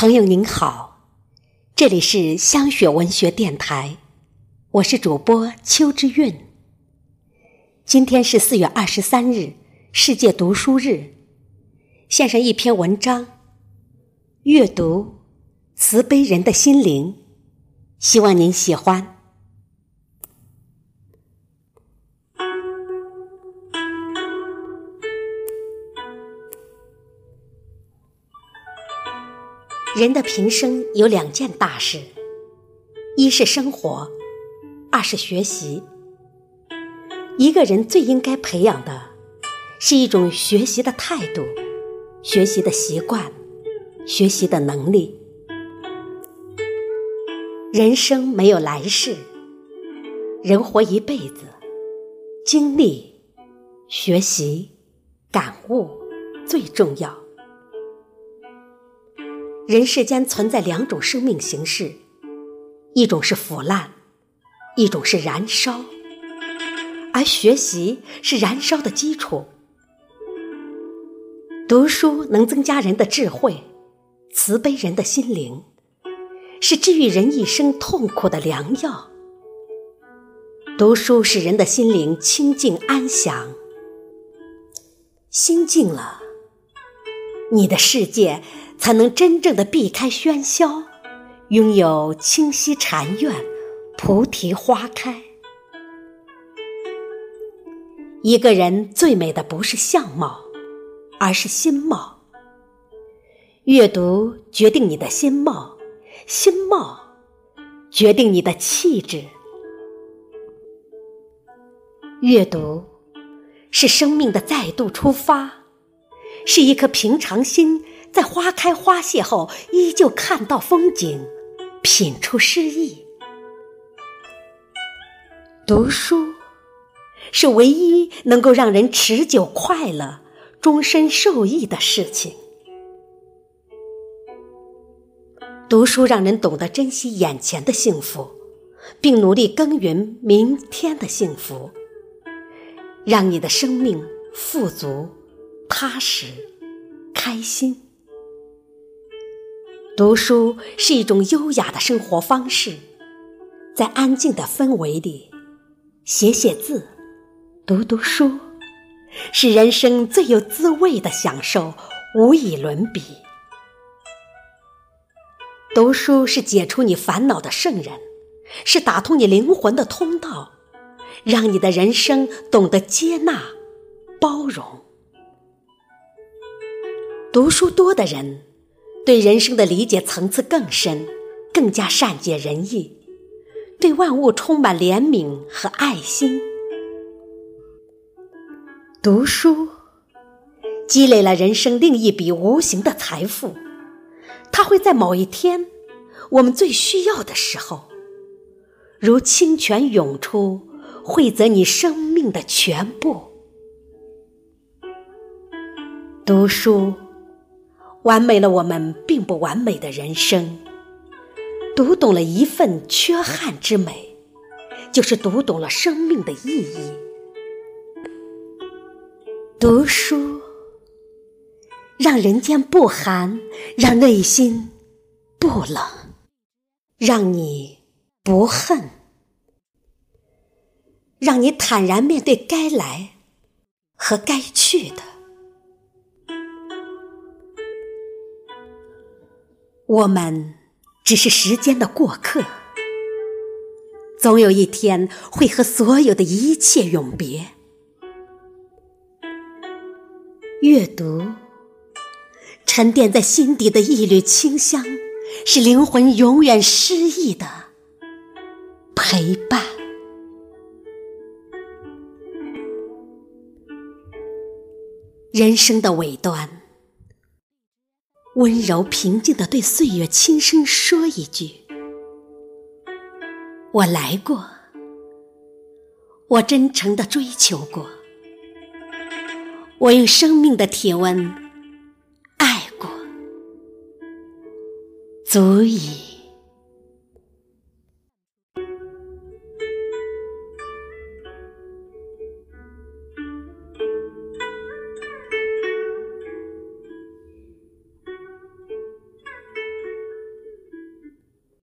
朋友您好，这里是香雪文学电台，我是主播邱之韵。今天是四月二十三日，世界读书日，献上一篇文章：阅读慈悲人的心灵，希望您喜欢。人的平生有两件大事，一是生活，二是学习。一个人最应该培养的，是一种学习的态度、学习的习惯、学习的能力。人生没有来世，人活一辈子，经历、学习、感悟最重要。人世间存在两种生命形式，一种是腐烂，一种是燃烧，而学习是燃烧的基础。读书能增加人的智慧，慈悲人的心灵，是治愈人一生痛苦的良药。读书使人的心灵清净安详，心静了，你的世界。才能真正的避开喧嚣，拥有清溪禅院、菩提花开。一个人最美的不是相貌，而是心貌。阅读决定你的心貌，心貌决定你的气质。阅读是生命的再度出发，是一颗平常心。在花开花谢后，依旧看到风景，品出诗意。读书是唯一能够让人持久快乐、终身受益的事情。读书让人懂得珍惜眼前的幸福，并努力耕耘明天的幸福，让你的生命富足、踏实、开心。读书是一种优雅的生活方式，在安静的氛围里，写写字，读读书，是人生最有滋味的享受，无以伦比。读书是解除你烦恼的圣人，是打通你灵魂的通道，让你的人生懂得接纳、包容。读书多的人。对人生的理解层次更深，更加善解人意，对万物充满怜悯和爱心。读书积累了人生另一笔无形的财富，它会在某一天我们最需要的时候，如清泉涌出，汇泽你生命的全部。读书。完美了我们并不完美的人生，读懂了一份缺憾之美，就是读懂了生命的意义。读书让人间不寒，让内心不冷，让你不恨，让你坦然面对该来和该去的。我们只是时间的过客，总有一天会和所有的一切永别。阅读，沉淀在心底的一缕清香，是灵魂永远诗意的陪伴。人生的尾端。温柔平静的对岁月轻声说一句：“我来过，我真诚的追求过，我用生命的体温爱过，足以。”